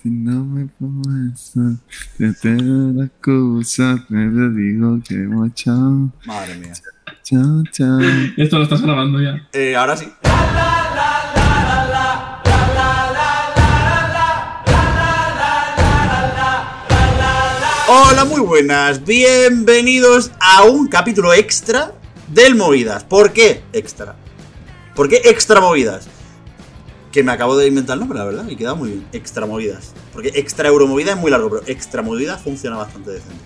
Si no me pongo eso, te tengo la cosa, te lo digo que hemos chao, Madre mía. chao, chao. Esto lo estás grabando ya. Eh, ahora sí. Hola, muy buenas. Bienvenidos a un capítulo extra del Movidas. ¿Por qué extra? ¿Por qué extra movidas? Que me acabo de inventar el nombre, la verdad, y queda muy bien. Extra movidas. Porque extra euromovida es muy largo, pero extra movidas funciona bastante decente.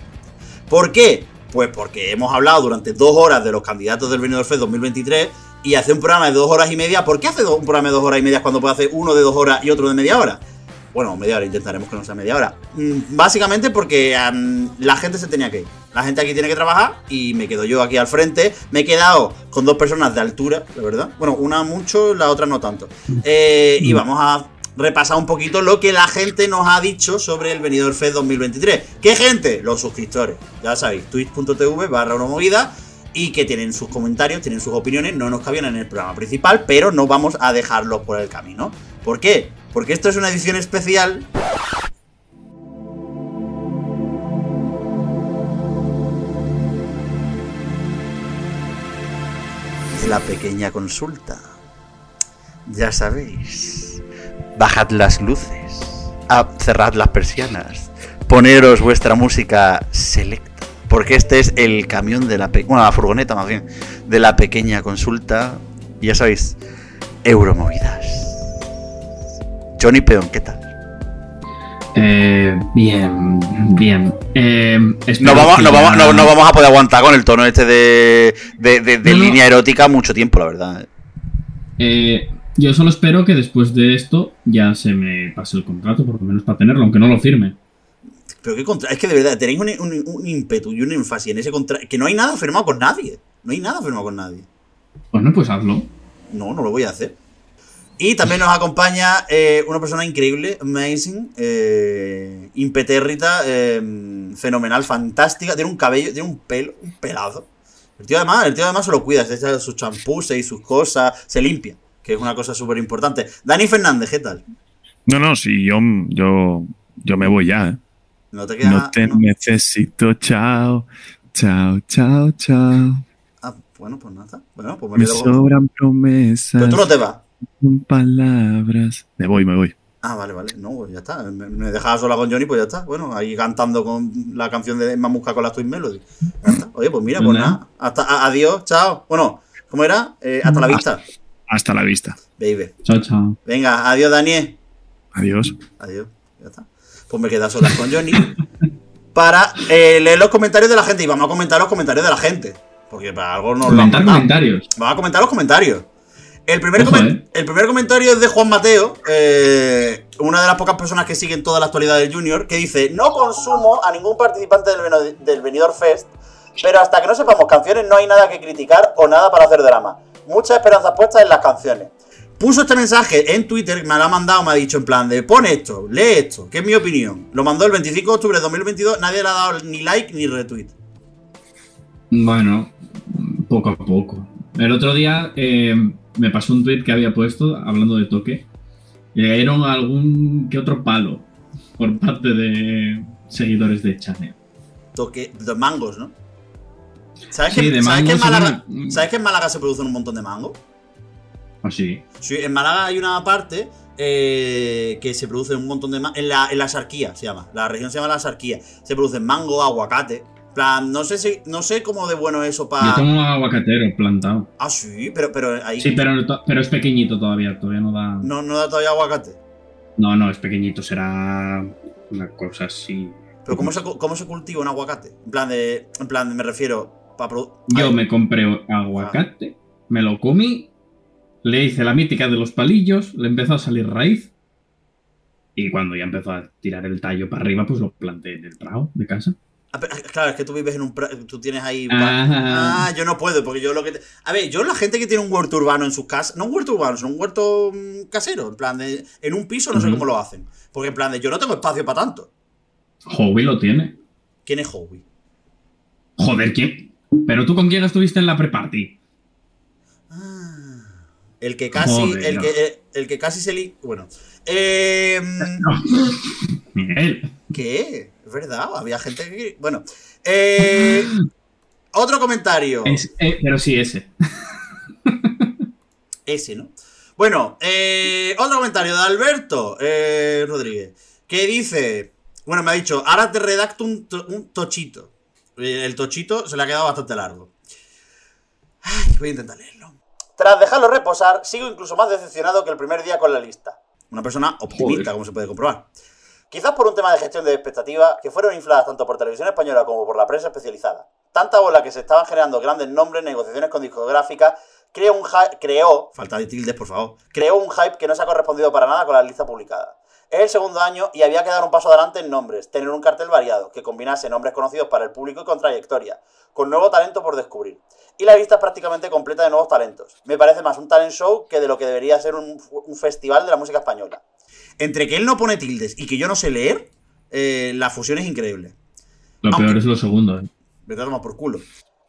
¿Por qué? Pues porque hemos hablado durante dos horas de los candidatos del Benidorm Fest 2023 y hace un programa de dos horas y media. ¿Por qué hace un programa de dos horas y media cuando puede hacer uno de dos horas y otro de media hora? Bueno, media hora, intentaremos que no sea media hora. Mm, Básicamente porque la gente se tenía que ir. La gente aquí tiene que trabajar y me quedo yo aquí al frente. Me he quedado con dos personas de altura, la verdad. Bueno, una mucho, la otra no tanto. Eh, y vamos a repasar un poquito lo que la gente nos ha dicho sobre el Benidorm Fest 2023. ¿Qué gente? Los suscriptores. Ya sabéis, twitch.tv barra una movida y que tienen sus comentarios, tienen sus opiniones, no nos cabían en el programa principal, pero no vamos a dejarlos por el camino. ¿Por qué? Porque esto es una edición especial la pequeña consulta. Ya sabéis, bajad las luces, ah, cerrad las persianas, poneros vuestra música selecta, porque este es el camión de la bueno, la furgoneta más bien, de la pequeña consulta, y ya sabéis, Euromovidas. Johnny Peón, ¿qué tal? Eh, bien, bien. Eh, No vamos, no, vamos, no, no vamos a poder aguantar con el tono este de, de, línea erótica mucho tiempo, la verdad. Eh, yo solo espero que después de esto ya se me pase el contrato, por lo menos para tenerlo, aunque no lo firme. Pero qué contra... Es que de verdad, tenéis un, un- un ímpetu y un énfasis en ese contra... Que no hay nada firmado con nadie. No hay nada firmado con nadie. Bueno, pues hazlo. No, no lo voy a hacer. Y también nos acompaña eh, una persona increíble, amazing, eh, impetérrita, eh, fenomenal, fantástica. Tiene un cabello, tiene un pelo, un pelazo. El tío además, el tío además se lo cuida, se echa sus champús y sus cosas, se limpia, que es una cosa súper importante. Dani Fernández, ¿qué tal? No, no, sí, yo, yo, yo me voy ya, ¿eh? No te queda. No te no? necesito, chao, chao, chao, chao. Ah, bueno, pues nada. Bueno, pues me Me sobran promesas, Pero tú no te vas. Con palabras. Me voy, me voy. Ah, vale, vale. No, pues ya está. Me, me dejaba sola con Johnny, pues ya está. Bueno, ahí cantando con la canción de Mamusca con la Twin Melody. Ya está. Oye, pues mira, pues Nada. Hasta, a- adiós, chao. Bueno, ¿cómo era? Eh, hasta la vista, Hasta la vista. baby. Chao, chao. Venga, adiós, Daniel. Adiós. Adiós, ya está. Pues me queda sola con Johnny para eh, leer los comentarios de la gente. Y vamos a comentar los comentarios de la gente. Porque para algo nos lo Comentar comentarios. Vamos a comentar los comentarios. El primer, eh. el primer comentario es de Juan Mateo, eh, una de las pocas personas que siguen toda la actualidad del Junior, que dice: No consumo a ningún participante del, del Benidorm Fest, pero hasta que no sepamos canciones no hay nada que criticar o nada para hacer drama. Muchas esperanzas puestas en las canciones. Puso este mensaje en Twitter, me lo ha mandado, me ha dicho en plan de pon esto, lee esto, que es mi opinión. Lo mandó el 25 de octubre de 2022, nadie le ha dado ni like ni retweet. Bueno, poco a poco. El otro día eh, me pasó un tweet que había puesto hablando de toque. Le dieron algún que otro palo por parte de seguidores de Channel. Toque de mangos, ¿no? ¿Sabes, Sí, que, de ¿sabes que en Málaga, bueno, ¿Sabes que en Málaga se producen un montón de mangos? Así. Sí, en Málaga hay una parte eh, que se produce un montón de mangos. En la, en la Sarquía se llama. La región se llama la Sarquía. Se producen mango, aguacate. En plan, no sé si. No sé cómo de bueno es eso Yo para. tengo un aguacatero plantado. Ah, sí, pero, pero ahí. Sí, pero, pero es pequeñito todavía, todavía no da... No, no da todavía aguacate. No, no, es pequeñito, será una cosa así. Pero ¿cómo se, cómo se cultiva un aguacate? En plan de. En plan, me refiero. Para Yo me compré aguacate, me lo comí, le hice la mítica de los palillos, le empezó a salir raíz. Y cuando ya empezó a tirar el tallo para arriba, pues lo planté en el prado de casa. Ah, Claro, es que tú vives en un. Tú tienes ahí. Ah. Ah, yo no puedo, porque yo lo que. te- A ver, yo la gente que tiene un huerto urbano en sus casas. No un huerto urbano, sino un huerto mm, casero. En plan de. En un piso no sé cómo lo hacen. Porque en plan de. Yo no tengo espacio para tanto. Howie lo tiene. ¿Quién es Howie? Joder, ¿quién? ¿Pero tú con quién estuviste en la pre-party? Ah, el que casi. Joder. El que, el, el que casi se li. Bueno. Eh, Miguel. ¿Qué? Es verdad, había gente que... Bueno. Eh, otro comentario. Es- eh, pero sí, ese. Ese, ¿no? Bueno, eh, otro comentario de Alberto eh, Rodríguez, que dice, bueno, me ha dicho, ahora te redacto un, to- un tochito. El tochito se le ha quedado bastante largo. Ay, voy a intentar leerlo. Tras dejarlo reposar, sigo incluso más decepcionado que el primer día con la lista. Una persona optimista, Joder. como se puede comprobar. Quizás por un tema de gestión de expectativas que fueron infladas tanto por televisión española como por la prensa especializada. Tanta bola que se estaban generando grandes nombres, negociaciones con discográficas, creó un hype, creó, falta de tildes por favor, creó un hype que no se ha correspondido para nada con la lista publicada. Es el segundo año y había que dar un paso adelante en nombres, tener un cartel variado, que combinase nombres conocidos para el público y con trayectoria, con nuevo talento por descubrir. Y la lista es prácticamente completa de nuevos talentos. Me parece más un talent show que de lo que debería ser un, un festival de la música española. Entre que él no pone tildes y que yo no sé leer, eh, la fusión es increíble. Lo Aunque- peor es lo segundo. ¿eh? Me toma por culo.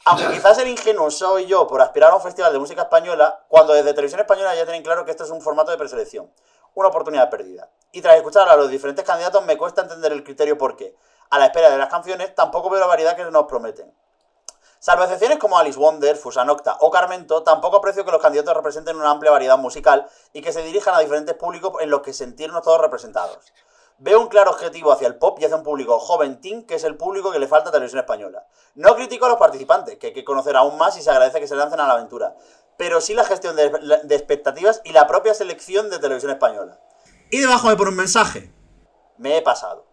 Aunque quizás el ingenuo soy yo por aspirar a un festival de música española, cuando desde Televisión Española ya tienen claro que esto es un formato de preselección. Una oportunidad perdida. Y tras escuchar a los diferentes candidatos me cuesta entender el criterio porque, a la espera de las canciones, tampoco veo la variedad que nos prometen. Salvo excepciones como Alice Wonder, Fusanocta o Carmento, tampoco aprecio que los candidatos representen una amplia variedad musical y que se dirijan a diferentes públicos en los que sentirnos todos representados. Veo un claro objetivo hacia el pop y hacia un público joven teen, que es el público que le falta a televisión española. No critico a los participantes, que hay que conocer aún más y se agradece que se lancen a la aventura, pero sí la gestión de, de expectativas y la propia selección de televisión española. Y debajo me pone un mensaje. Me he pasado.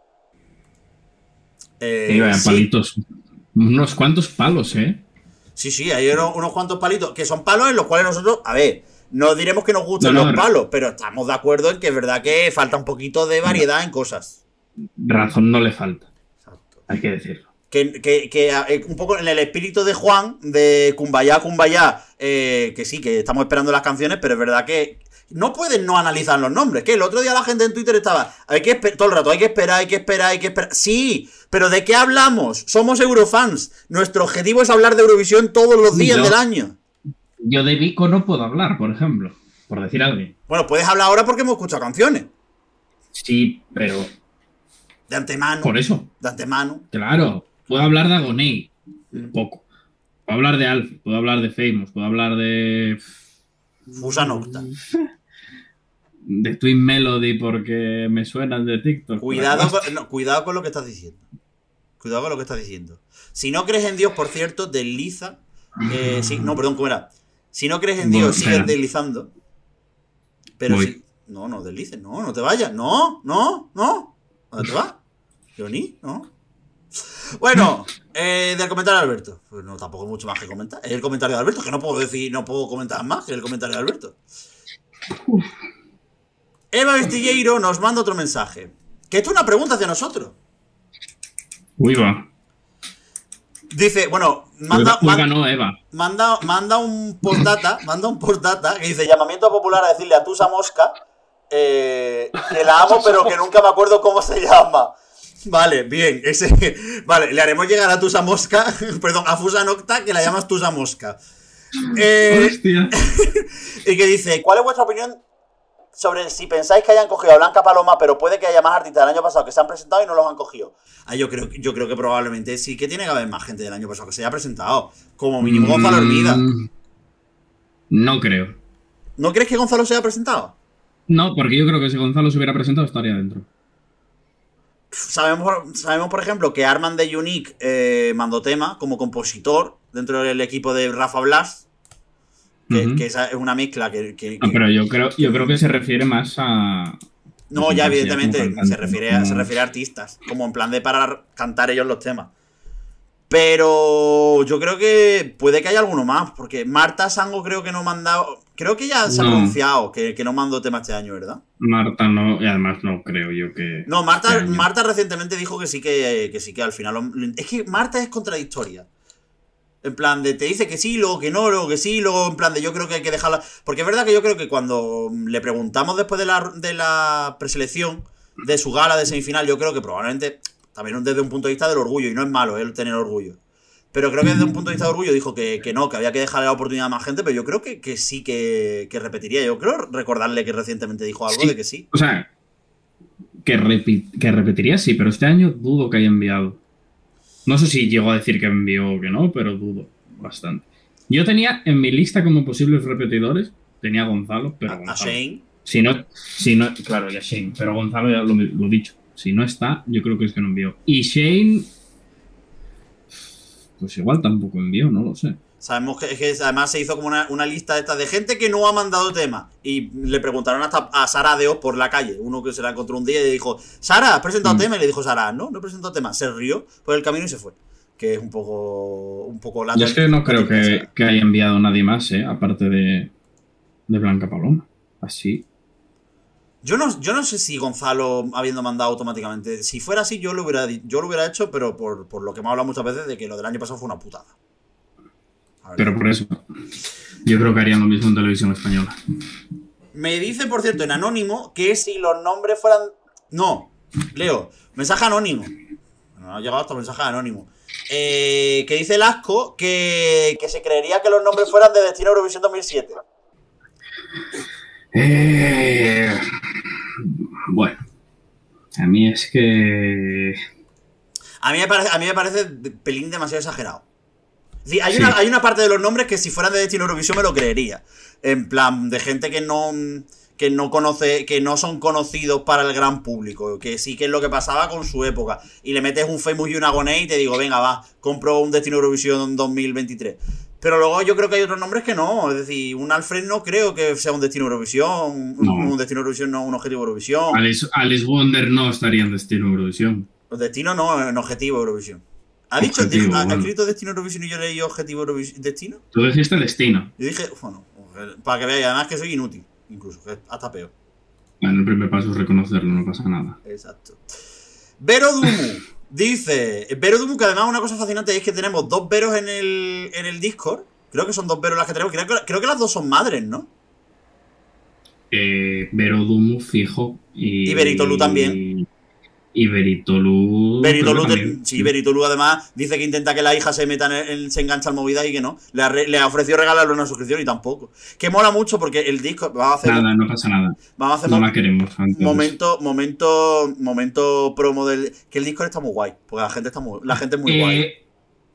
Eh, sí. palitos. Unos cuantos palos, ¿eh? Sí, sí, hay unos, unos cuantos palitos que son palos en los cuales nosotros, a ver, no diremos que nos No, no, los palos, pero estamos de acuerdo en que es verdad que falta un poquito de variedad en cosas. Razón no le falta. Hay que decirlo. Que, que- que, eh, un poco en el espíritu de Juan, de Kumbaya, Kumbaya, eh, que sí, que estamos esperando las canciones, pero es verdad que no pueden no analizar los nombres. Que el otro día la gente en Twitter estaba, hay que todo el rato, hay que esperar, hay que esperar, hay que esperar. Sí, pero ¿de qué hablamos? Somos Eurofans. Nuestro objetivo es hablar de Eurovisión todos los días del año. Yo de Vico no puedo hablar, por ejemplo. Por decir algo. Bueno, puedes hablar ahora porque hemos escuchado canciones. Sí, pero De antemano. por eso. De antemano. Claro. Puedo hablar de Agoney. Mm. Poco. Puedo hablar de Alfie. Puedo hablar de Famous. Puedo hablar de. Fusa Nocta. De Twin Melody porque me suenan de TikTok. Cuidado con, no, cuidado con lo que estás diciendo. Cuidado con lo que estás diciendo. Si no crees en Dios, por cierto, desliza. eh, sí, no, perdón, ¿cómo era? Si no crees en Bueno, Dios, sigues deslizando. Pero Voy. si. No, no deslices, no, no te vayas. No, no, no. ¿Dónde te vas? Johnny, no. Bueno, eh, del comentario de Alberto. Pues no, tampoco hay mucho más que comentar. Es el comentario de Alberto, que no puedo decir, no puedo comentar más que el comentario de Alberto. Eva Vestilleiro nos manda otro mensaje. Que esto es una pregunta hacia nosotros. Uy, va. Dice, bueno, manda, uy, Eva. manda, manda un postdata, manda un postdata que dice llamamiento popular a decirle a Tusa Mosca eh, que la amo pero que nunca me acuerdo cómo se llama. Vale, bien, ese, vale, le haremos llegar a Tusa Mosca, perdón, a Fusa Nocta que la llamas Tusa Mosca. Eh, Hostia. y que dice, ¿cuál es vuestra opinión sobre si pensáis que hayan cogido a Blanca Paloma, pero puede que haya más artistas del año pasado que se han presentado y no los han cogido? Ah, yo creo, yo creo que probablemente sí que tiene que haber más gente del año pasado que se haya presentado. Como mínimo Gonzalo Hermida. Mm, No creo. ¿No crees que Gonzalo se haya presentado? No, porque yo creo que si Gonzalo se hubiera presentado estaría dentro. Sabemos, por- sabemos por ejemplo, que Arman de Unique eh, mandó tema como compositor dentro del equipo de Rafa Blas. Que, esa es una mezcla que. pero yo creo, yo creo que se refiere más a. no, ya, evidentemente, cantante, se refiere, a, se refiere a artistas. Como en plan de para cantar ellos los temas. Pero yo creo que puede que haya alguno más. Porque Marta Sango creo que no ha mandado. Creo que ya se ha No. pronunciado que, que no mandó tema este año, ¿verdad? Marta no, y además no creo yo que. No, Marta, este. Marta recientemente dijo que sí que, que sí que al final. lo- Es que Marta es contradictoria. En plan de te dice que sí, luego que no, luego que sí, luego en plan de yo creo que hay que dejarla. Porque es verdad que yo creo que cuando le preguntamos después de la, de la preselección, de su gala de semifinal, yo creo que probablemente, también desde un punto de vista del orgullo, y no es malo el tener orgullo. Pero creo que desde un punto de vista de orgullo dijo que, que no, que había que dejarle la oportunidad a más gente, pero yo creo que, que sí que, que repetiría. Yo creo recordarle que recientemente dijo algo Sí. de que sí. O sea, que, repi- que repetiría sí, pero este año dudo que haya enviado. No sé si llegó a decir que envió o que no, pero dudo bastante. Yo tenía en mi lista como posibles repetidores, tenía a Gonzalo, pero A, a Gonzalo. Shane. Si no, si no, claro, ya Shane, pero Gonzalo ya lo, lo he dicho. Si no está, yo creo que es que no envió. Y Shane, pues igual tampoco envió, no lo sé. Sabemos que, es que además se hizo como una, una lista esta de gente que no ha mandado tema. Y le preguntaron hasta a Sara Deo por la calle. Uno que se la encontró un día y le dijo, Sara, ¿has presentado Mm. tema? Y le dijo Sara, no, no he presentado tema. Se rió por el camino y se fue. Que es un poco. un poco la Yo es que no creo que, que haya enviado nadie más, ¿eh? aparte de, de Blanca Paloma. Así. Yo no, yo no sé si Gonzalo habiendo mandado automáticamente. Si fuera así, yo lo hubiera, yo lo hubiera hecho, pero por, por lo que hemos hablado muchas veces de que lo del año pasado fue una putada. Pero por eso. Yo creo que harían lo mismo en televisión española. Me dice, por cierto, en anónimo que si los nombres fueran. No, Leo, mensaje anónimo. No ha llegado hasta mensaje anónimo. Eh, que dice el asco que, que se creería que los nombres fueran de Destino Eurovisión 2007. Eh, bueno. A mí es que. A mí me parece, a mí me parece pelín demasiado exagerado. Hay, Sí. una, hay una parte de los nombres que si fueran de Destino Eurovisión me lo creería. En plan, de gente que no. que no conoce, que no son conocidos para el gran público, que sí que es lo que pasaba con su época. Y le metes un Facebook y un Agoné y te digo, venga, va, compro un Destino Eurovisión 2023. Pero luego yo creo que hay otros nombres que no. Es decir, un Alfred no creo que sea un Destino Eurovisión. Un, No. un Destino Eurovisión no un objetivo Eurovisión. Alice, Alice Wonder no estaría en Destino Eurovisión. Los destinos no, en objetivo Eurovisión. ¿Ha dicho Objetivo, ha, escrito destino Eurovisión y yo leí objetivo destino? Tú dijiste Destino. Yo dije, bueno, para que veáis, además que soy inútil, incluso, que hasta peor. Bueno, el primer paso es reconocerlo, no pasa nada. Exacto. Vero Dumu dice, Vero Dumu, que además una cosa fascinante es que tenemos dos Veros en el, en el Discord. Creo que son dos Veros las que tenemos. Creo que, creo que las dos son madres, ¿no? Eh, Verodumu fijo. Y, Y también. Y te- también. sí, Beritolu además dice que intenta que la hija se meta en, el- se engancha al movida y que no. Le, le ha ofrecido regalarle una suscripción y tampoco. Que mola mucho porque el Discord. Vamos a hacer, Nada, no pasa nada. vamos a hacer No la queremos. entonces. momento, momento, momento promo del. Que el Discord está muy guay. Porque la gente está muy, la gente es muy Eh, guay.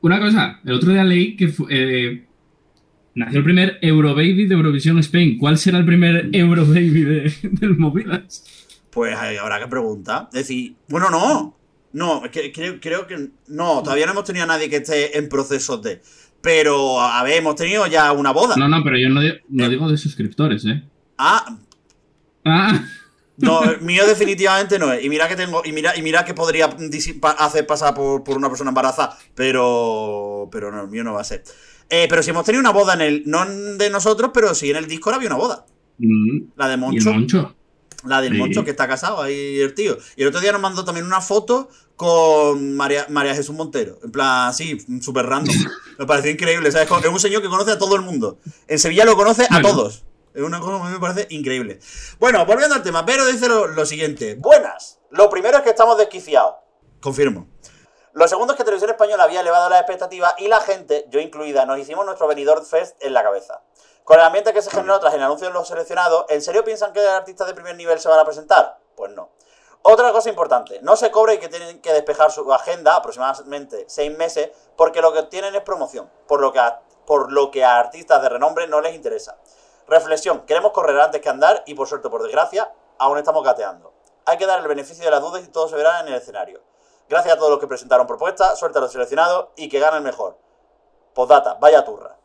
Una cosa, el otro día leí que eh, nació el primer Eurobaby de Eurovisión Spain. ¿Cuál será el primer Eurobaby de, del Movidas? Pues eh, habrá que preguntar. Es decir, bueno, no. No, es que creo, creo que. No, todavía no hemos tenido a nadie que esté en proceso de. Pero, a ver, hemos tenido ya una boda. No, no, pero yo no, no digo de suscriptores, ¿eh? Ah, Ah, no, el mío definitivamente no es. Y mira que tengo. Y mira, y mira que podría hacer pasar por, por una persona embarazada. Pero. Pero no, el mío no va a ser. Eh, pero si hemos tenido una boda en el. No de nosotros, pero sí en el Discord había una boda. mm, La de ¿Y el Moncho. La del Sí. Moncho que está casado ahí el tío. Y el otro día nos mandó también una foto con María, María Jesús Montero. En plan, así, súper random. Me pareció increíble, ¿sabes? Es un señor que conoce a todo el mundo. En Sevilla lo conoce a Bueno. todos. Es una cosa que a mí me parece increíble. Bueno, volviendo al tema, pero dice lo, lo siguiente. Buenas. Lo primero es que estamos desquiciados. Confirmo. Lo segundo es que Televisión Española había elevado las expectativas y la gente, yo incluida, nos hicimos nuestro venidor fest en la cabeza. Con el ambiente que se generó tras el anuncio de los seleccionados, ¿en serio piensan que artistas de primer nivel se van a presentar? Pues no. Otra cosa importante, no se cobra y que tienen que despejar su agenda, aproximadamente seis meses, porque lo que tienen es promoción, por lo que a, por lo que a artistas de renombre no les interesa. Reflexión, queremos correr antes que andar y por suerte, por desgracia, aún estamos gateando. Hay que dar el beneficio de las dudas y todo se verá en el escenario. Gracias a todos los que presentaron propuestas, suerte a los seleccionados y que gane el mejor. Postdata, vaya turra.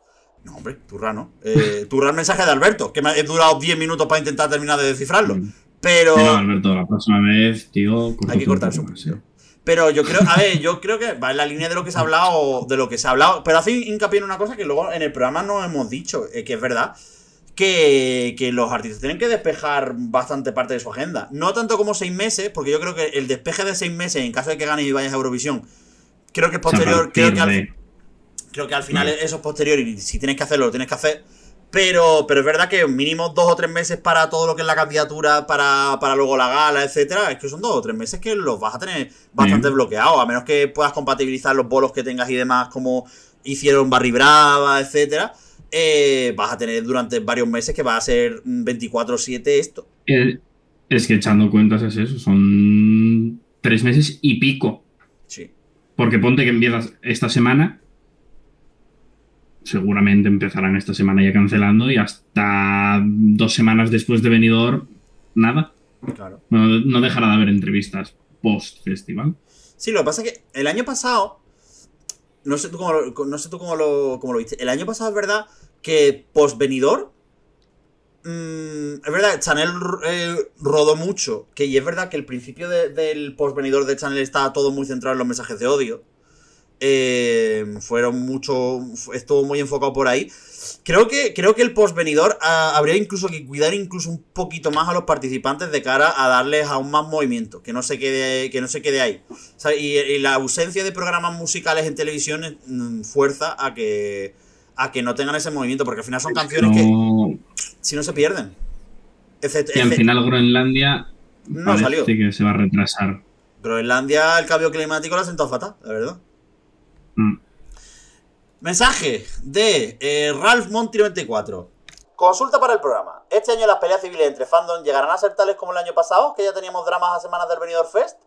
No, hombre, turra no. Eh, turra el mensaje de Alberto, que me he durado 10 minutos para intentar terminar de descifrarlo. Mm. Pero. No, Alberto, la próxima vez, tío. Hay que cortar su su Pero yo creo, a ver, yo creo que va en la línea de lo que se ha hablado, de lo que se ha hablado. Pero hace hincapié en una cosa que luego en el programa no hemos dicho, eh, que es verdad, que, que los artistas tienen que despejar bastante parte de su agenda. No tanto como seis meses, porque yo creo que el despeje de seis meses, en caso de que gane y vayas a Eurovisión, creo que es posterior, creo que al, creo que al final Vale. eso es posterior y si tienes que hacerlo, lo tienes que hacer. Pero, pero es verdad que mínimo dos o tres meses para todo lo que es la candidatura, para, para luego la gala, etcétera, es que son dos o tres meses que los vas a tener bastante bloqueados, a menos que puedas compatibilizar los bolos que tengas y demás, como hicieron Barry Brava, etcétera. Eh, vas a tener durante varios meses que va a ser 24-7 esto. Eh, es que echando cuentas es eso, son tres meses y pico. Sí. Porque ponte que empiezas esta semana seguramente empezarán esta semana ya cancelando y hasta dos semanas después de venidor, nada. Claro. No, dejará de haber entrevistas post-festival. Sí, lo que pasa es que el año pasado, no sé tú cómo lo, no sé tú cómo lo, cómo lo viste, el año pasado es verdad que post-venidor, mm, es verdad, Chanel eh, rodó mucho, que y es verdad que el principio del post-venidor de Chanel estaba todo muy centrado en los mensajes de odio. Eh, fueron mucho. Estuvo muy enfocado por ahí. Creo que, creo que el postvenidor ah, habría incluso que cuidar incluso un poquito más a los participantes de cara a darles aún más movimiento, que no se quede, que no se quede ahí. y, la ausencia de programas musicales en televisión mm, fuerza a que, a que no tengan ese movimiento, porque al final son canciones que si no se pierden. y al final Groenlandia no salió. que se va a retrasar. Groenlandia, el cambio climático lo ha sentado fatal, la verdad. Mm. Mensaje de eh, Ralph Monti 94. Consulta para el programa. ¿Este año las peleas civiles entre fandom llegarán a ser tales como el año pasado, que ya teníamos dramas a semanas del Benidorm Fest?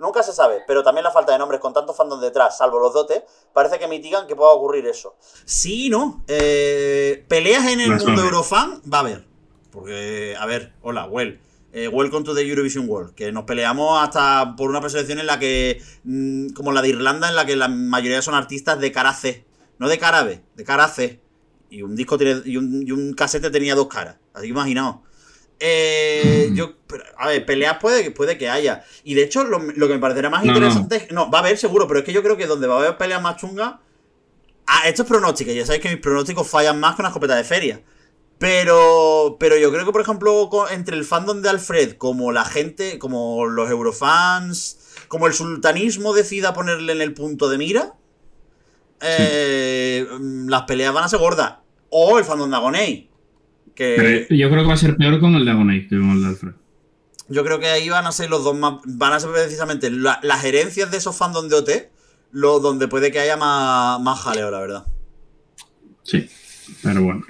Nunca se sabe, pero también la falta de nombres con tantos fandom detrás, salvo los dotes, parece que mitigan que pueda ocurrir eso. Sí, ¿no? Eh, peleas en el mundo Eurofan va a haber. Porque, a ver, hola, Well eh, Welcome to the Eurovision World, que nos peleamos hasta por una preselección en la que, mm, como la de Irlanda, en la que la mayoría son artistas de cara C, no de cara B, de cara C. Y un disco tiene, y un, y un casete tenía dos caras, así que imaginaos. Eh, mm. yo, a ver, peleas puede, puede que haya. Y de hecho, lo, que me parecerá más interesante no. va a haber seguro, pero es que yo creo que donde va a haber peleas más chungas. Ah, esto es pronóstico, ya sabéis que mis pronósticos fallan más que una escopeta de feria. Pero, pero yo creo que, por ejemplo, entre el fandom de Alfred, como la gente, como los eurofans, como el sultanismo decida ponerle en el punto de mira, eh, las peleas van a ser gordas. O el fandom de Agonei. Que... yo creo que va a ser peor con el de Agonei que con el de Alfred. Yo creo que ahí van a ser los dos más. Van a ser precisamente las herencias de esos fandom de OT, lo, donde puede que haya más, más jaleo, la verdad. Sí, pero bueno.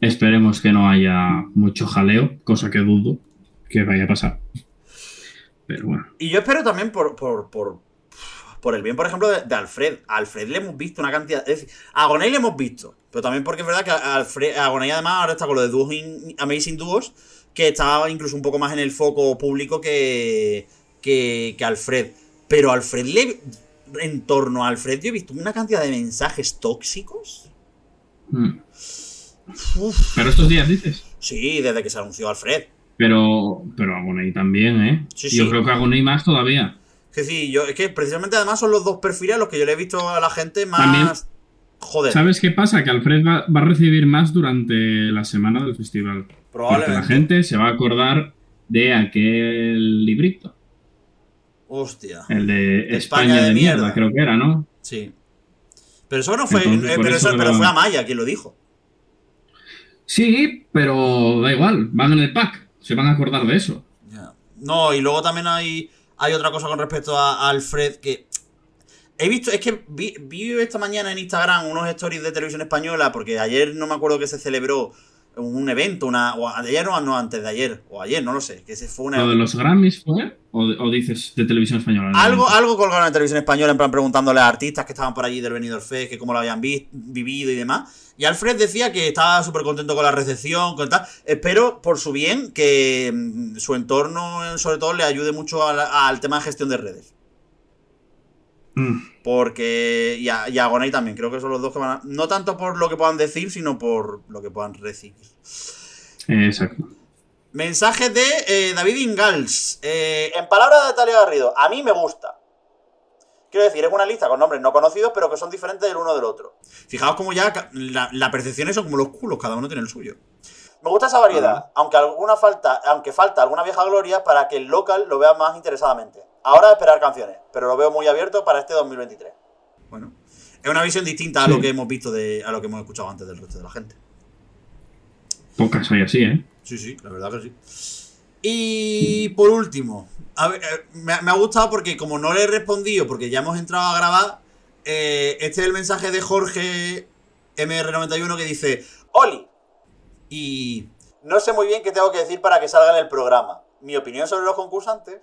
Esperemos que no haya mucho jaleo, cosa que dudo que vaya a pasar. Pero bueno. Y yo espero también por, por, por, el bien, por ejemplo, de, Alfred. A Alfred le hemos visto una cantidad. Es decir, a Agonay le hemos visto. Pero también porque es verdad que Alfred, además ahora está con lo de Duos Amazing Duos, que estaba incluso un poco más en el foco público que, que, que Alfred. Pero Alfred le. En torno a Alfred, yo he visto una cantidad de mensajes tóxicos. Mm. Pero estos días dices. Sí, desde que se anunció Alfred. Pero, pero Agoney también, ¿eh? Yo creo que Agoney más todavía. Que sí, yo, es que precisamente además son los dos perfiles los que yo le he visto a la gente más. Joder. ¿Sabes qué pasa? Que Alfred va, a recibir más durante la semana del festival. Probablemente. Porque la gente se va a acordar de aquel librito. Hostia. El de España, de, mierda, creo que era, ¿no? Sí. Pero eso no fue. Eh, pero, eso, pero fue Amaya quien lo dijo. Sí, pero da igual, van en el pack, se van a acordar de eso. No, y luego también hay, hay otra cosa con respecto a, Alfred que... He visto, es que vi, vi, esta mañana en Instagram unos stories de televisión española, porque ayer no me acuerdo que se celebró un evento, una, o ayer no, no, antes de ayer, o ayer, no lo sé, que se fue una... ¿Lo de los Grammys fue? ¿O, dices de televisión española? Algo, algo colgaron en televisión española, en plan preguntándole a artistas que estaban por allí del Benidorm Fest, que cómo lo habían vivido y demás. Y Alfred decía que estaba súper contento con la recepción, con tal. Espero, por su bien, que mm, su entorno, sobre todo, le ayude mucho al tema de gestión de redes. Mm. Porque. Y a, y también. Creo que son los dos que van a. No tanto por lo que puedan decir, sino por lo que puedan recibir. Exacto. Mensaje de eh, David Ingals. Eh, en palabras de Talio Garrido, a mí me gusta. Quiero decir, es una lista con nombres no conocidos, pero que son diferentes del uno del otro. Fijaos como ya la, la percepción son como los culos, cada uno tiene el suyo. Me gusta esa variedad, aunque alguna falta, aunque falta alguna vieja gloria para que el local lo vea más interesadamente. Ahora esperar canciones, pero lo veo muy abierto para este 2023. Bueno, es una visión distinta a lo que hemos visto de, a lo que hemos escuchado antes del resto de la gente. Pocas hay así, ¿eh? Sí, sí, la verdad que sí. Y por último, a ver, eh, me, me ha gustado porque como no le he respondido, porque ya hemos entrado a grabar, eh, este es el mensaje de Jorge MR91 que dice, Oli, y no sé muy bien qué tengo que decir para que salga en el programa. Mi opinión sobre los concursantes.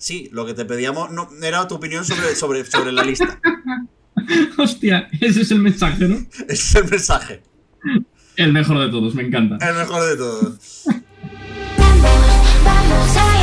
Sí, lo que te pedíamos no, era tu opinión sobre, sobre, sobre la lista. Hostia, ese es el mensaje, ¿no? Ese es el mensaje. El mejor de todos, me encanta. El mejor de todos. Vamos, vamos a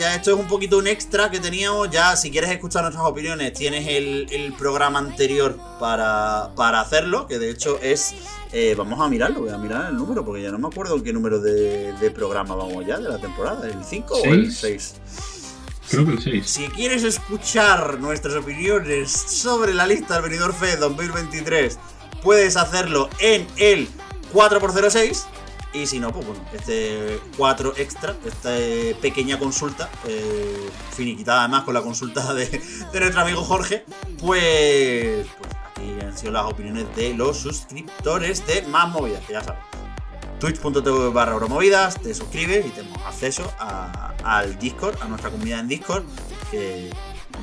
Ya esto es un poquito un extra que teníamos. Ya, si quieres escuchar nuestras opiniones, tienes el, el programa anterior para, para hacerlo, que de hecho es. eh, vamos a mirarlo, voy a mirar el número, porque ya no me acuerdo en qué número de, de programa vamos ya de la temporada, ¿el 5 o el Seis. 6? Creo que el 6. Si quieres escuchar nuestras opiniones sobre la lista del Benidorm Fest 2023, puedes hacerlo en el 4x06. Y si no, pues bueno, este 4 extra, esta eh, pequeña consulta, eh, finiquitada además con la consulta de, de nuestro amigo Jorge, pues, pues aquí han sido las opiniones de los suscriptores de Más Movidas, que ya sabes. Twitch.tv barra Euromovidas, te suscribes y tenemos acceso al Discord, a nuestra comunidad en Discord, que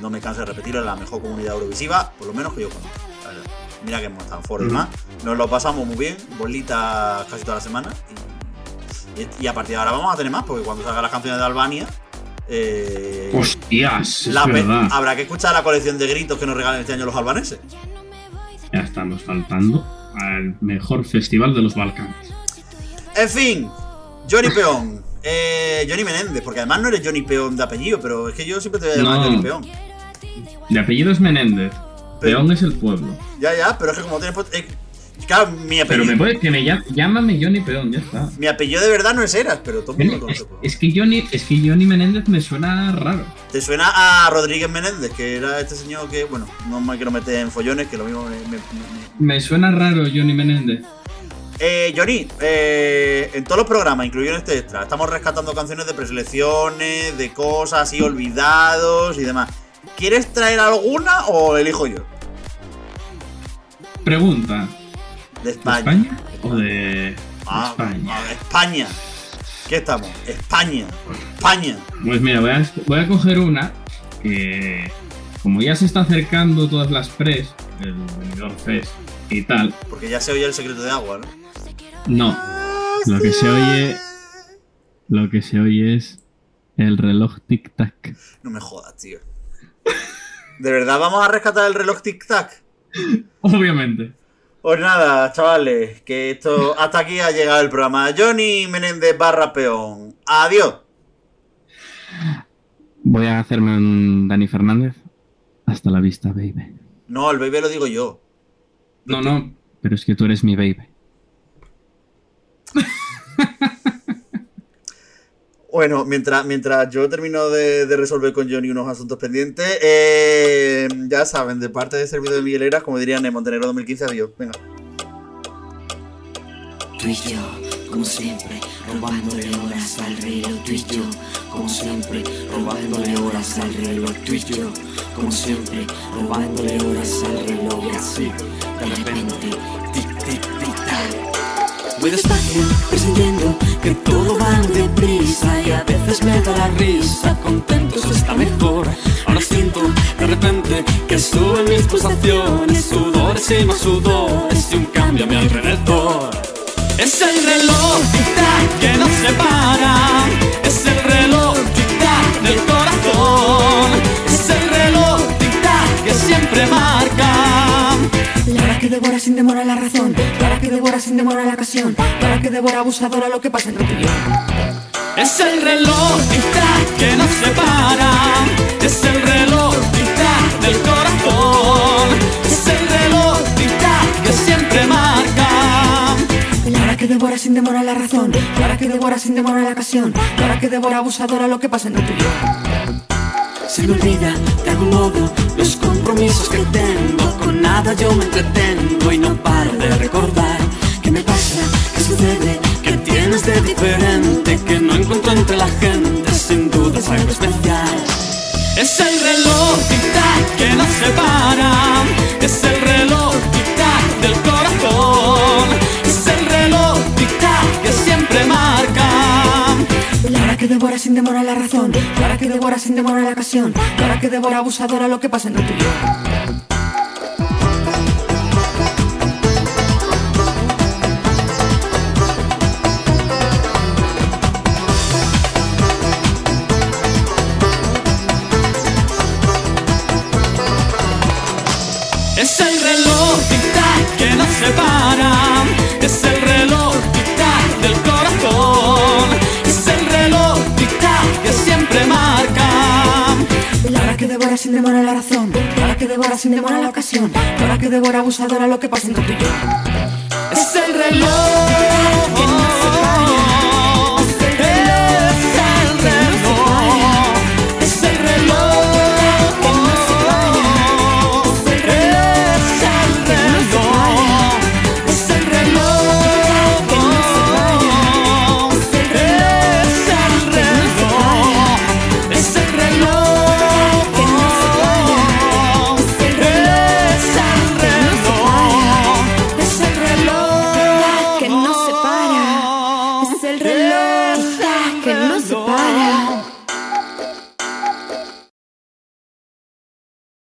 no me canso de repetirlo, es la mejor comunidad eurovisiva, por lo menos que yo conozco. Mira que hemos estado en foro y más, nos lo pasamos muy bien, bolitas casi toda la semana. Y, a partir de ahora vamos a tener más, porque cuando salgan las canciones de Albania, eh, Hostias, la habrá que escuchar la colección de gritos que nos regalen este año los albaneses. Ya estamos faltando al mejor festival de los Balcanes. En fin, Johnny Peón. Eh, Johnny Menéndez, porque además no eres Johnny Peón de apellido, pero es que yo siempre te voy a llamar No. Johnny Peón. De apellido es Menéndez. Pero- Peón es el pueblo. Ya, ya, pero es que como tienes. puesto- eh, claro, mi Pero apellido. me puede que me llame, llámame Johnny Peón, ya está. Mi apellido de verdad no es Eras, pero todo el mundo Es, es que Johnny, es que Johnny Menéndez me suena raro. Te suena a Rodríguez Menéndez, que era este señor que, bueno, no me quiero meter en follones, que lo mismo me. me- me- Me suena raro Johnny Menéndez. Eh, Johnny, eh, en todos los programas, incluido en este extra, estamos rescatando canciones de preselecciones, de cosas así olvidados y demás. ¿Quieres traer alguna o elijo yo? Pregunta. De ¿De España. España o de Ah, España? ah, España. ¿Qué estamos? España. España. Pues mira, voy a, voy a coger una que, como ya se está acercando todas las pres, el Benidorm Fest y tal, Porque ya se oye el secreto de agua, ¿no? no. Lo que se oye, lo que se oye es el reloj tic tac. No me jodas, tío. ¿De verdad vamos a rescatar el reloj tic-tac? Obviamente. Pues nada, chavales, que esto hasta aquí ha llegado el programa. Johnny Menéndez barra peón. Adiós. Voy a hacerme un Dani Fernández. Hasta la vista, baby. No, el baby lo digo yo. No, no, pero es que tú eres mi baby. Bueno, mientras, mientras yo termino de, de resolver con Johnny unos asuntos pendientes, eh, ya saben, de parte de servidor de Miguel Heras, como dirían en Montenegro 2015, adiós. Venga. Tú y yo, como siempre, robándole horas al reloj. Tú y yo, como siempre, robándole horas al reloj. Tú y yo, como siempre, robándole horas al reloj. Y así, de repente, tic, tic, tic, tac. Voy despacio, presintiendo que todo va deprisa y a veces me da la risa. Contento, eso está mejor. Ahora siento de repente que suben mis pulsaciones, sudores y más sudores y un cambio a mi alrededor. Es el reloj tic-tac que nos separa. Es el reloj tic-tac del corazón. Es el reloj tic-tac que siempre marca. Devora sin demora la razón. La hora que devora sin demora la ocasión. La hora que devora abusadora lo que pasa entre tú y yo. Es el reloj tic-tac que nos separa. Es el reloj del corazón. Es el reloj que siempre marca. La hora que devora sin demora la razón. La hora que devora sin demora la ocasión. La hora que devora abusadora lo que pasa entre tú y yo. Se me olvida de algún modo los compromisos que tengo. Con nada yo me entretengo y no paro de recordar. ¿Qué me pasa? ¿Qué sucede? ¿Qué tienes de diferente? Que devora sin demora la razón, cara que devora sin demora la ocasión, cara que devora abusadora lo que pasa entre tú y sin demora la razón, cara que devora sin demora la ocasión, cara que devora abusadora lo que pasa entre tú y. Es el reloj